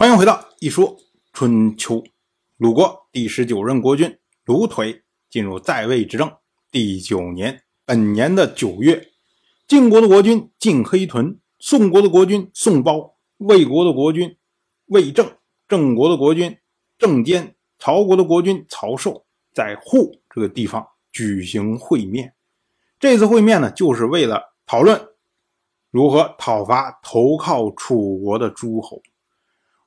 欢迎回到《一说春秋》，鲁国第十九任国君鲁腿进入在位执政第九年，本年的九月，晋国的国君晋黑豚、宋国的国君宋包、魏国的国君魏正、郑国的国君郑坚、曹国的国君曹寿，在户这个地方举行会面。这次会面呢，就是为了讨论如何讨伐投靠楚国的诸侯。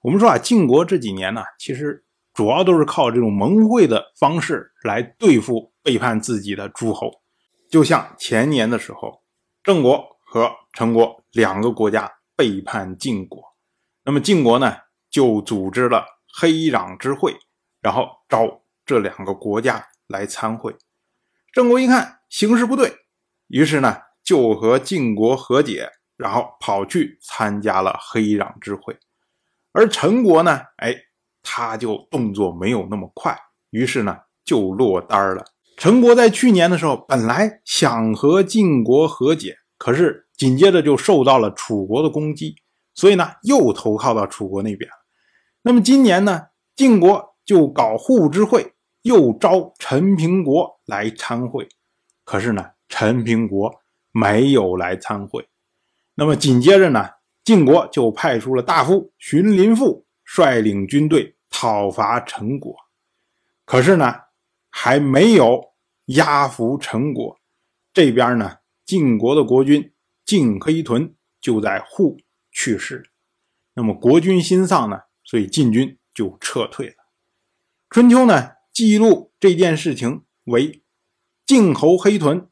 我们说啊，晋国这几年呢，其实主要都是靠这种盟会的方式来对付背叛自己的诸侯。就像前年的时候，郑国和陈国两个国家背叛晋国，那么晋国呢就组织了黑壤之会，然后招这两个国家来参会。郑国一看形势不对，于是呢就和晋国和解，然后跑去参加了黑壤之会。而陈国呢，哎，他就动作没有那么快，于是呢就落单了。陈国在去年的时候本来想和晋国和解，可是紧接着就受到了楚国的攻击，所以呢又投靠到楚国那边。那么今年呢，晋国就搞互之会，又招陈平国来参会，可是呢陈平国没有来参会。那么紧接着呢？晋国就派出了大夫荀林父率领军队讨伐陈国，可是呢，还没有压服陈国。这边呢，晋国的国君晋黑豚就在户去世。那么国君心丧呢，所以晋军就撤退了。春秋呢记录这件事情为晋侯黑豚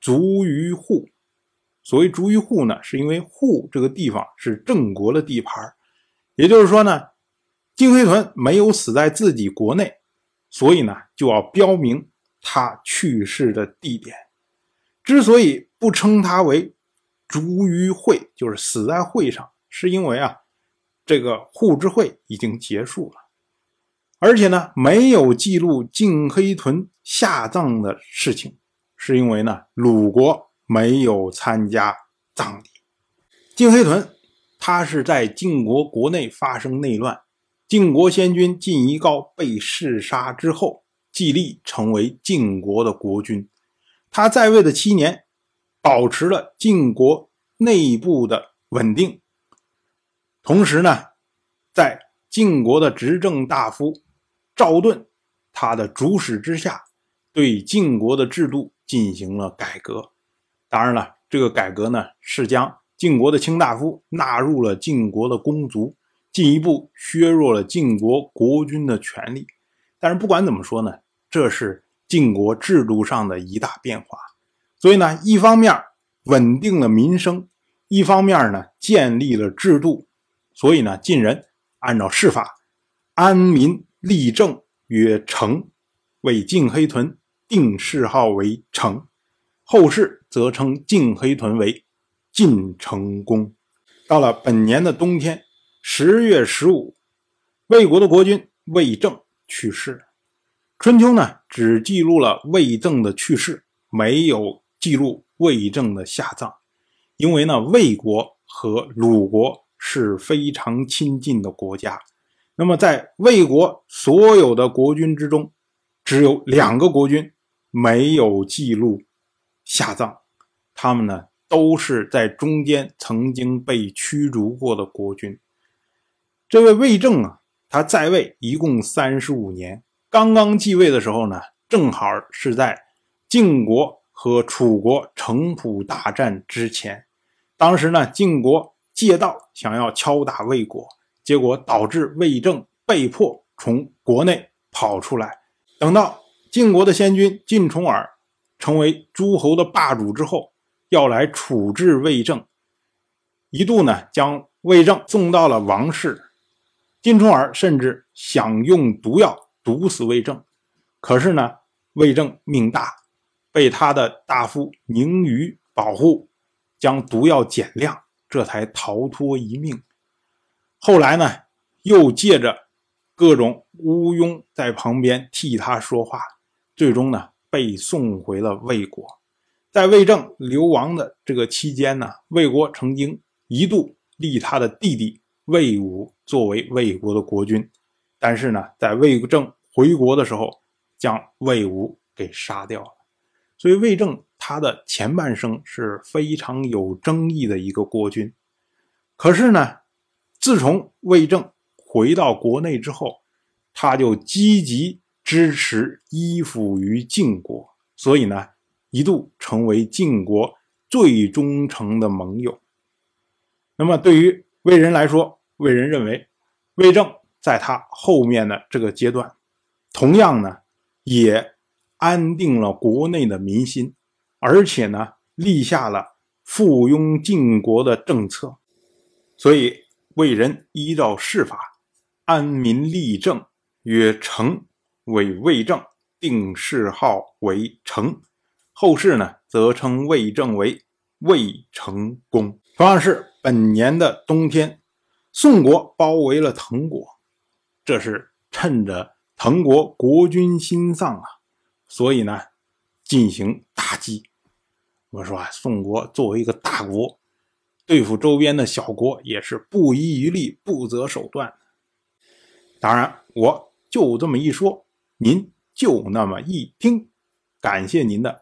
卒于户。所谓逐于户呢，是因为户这个地方是郑国的地盘也就是说呢，晋黑屯没有死在自己国内，所以呢就要标明他去世的地点。之所以不称他为逐于会，就是死在会上，是因为啊，这个户之会已经结束了，而且呢没有记录晋黑屯下葬的事情，是因为呢鲁国。没有参加葬礼。晋黑屯，他是在晋国国内发生内乱，晋国先君晋夷高被弑杀之后，继立成为晋国的国君。他在位的七年，保持了晋国内部的稳定。同时呢，在晋国的执政大夫赵盾他的主使之下，对晋国的制度进行了改革。当然了，这个改革呢是将晋国的卿大夫纳入了晋国的公族，进一步削弱了晋国国君的权利。但是不管怎么说呢，这是晋国制度上的一大变化。所以呢，一方面稳定了民生，一方面呢建立了制度。所以呢，晋人按照世法，安民立政曰成，为晋黑豚定谥号为成。后世则称晋黑屯为晋成公。到了本年的冬天，十月十五，魏国的国君魏正去世。春秋呢，只记录了魏正的去世，没有记录魏正的下葬。因为呢，魏国和鲁国是非常亲近的国家。那么，在魏国所有的国君之中，只有两个国君没有记录。下葬，他们呢都是在中间曾经被驱逐过的国君。这位魏正啊，他在位一共三十五年，刚刚继位的时候呢，正好是在晋国和楚国城濮大战之前。当时呢，晋国借道想要敲打魏国，结果导致魏正被迫从国内跑出来。等到晋国的先君晋重耳。成为诸侯的霸主之后，要来处置魏正，一度呢将魏正送到了王室。金重耳甚至想用毒药毒死魏正，可是呢，魏正命大，被他的大夫宁于保护，将毒药减量，这才逃脱一命。后来呢，又借着各种乌庸在旁边替他说话，最终呢。被送回了魏国，在魏正流亡的这个期间呢，魏国曾经一度立他的弟弟魏武作为魏国的国君，但是呢，在魏正回国的时候，将魏武给杀掉了。所以魏正他的前半生是非常有争议的一个国君。可是呢，自从魏正回到国内之后，他就积极支持依附于晋国，所以呢，一度成为晋国最忠诚的盟友。那么对于魏人来说，魏人认为，魏正在他后面的这个阶段，同样呢，也安定了国内的民心，而且呢，立下了附庸晋国的政策。所以魏人依照世法，安民立政，曰成，为魏正，定谥号为成。后世呢，则称魏正为魏成公。同样是本年的冬天，宋国包围了滕国，这是趁着滕国国君心丧啊，所以呢进行打击。我说啊，宋国作为一个大国，对付周边的小国也是不遗余力、不择手段。当然，我就这么一说，您就那么一听，感谢您的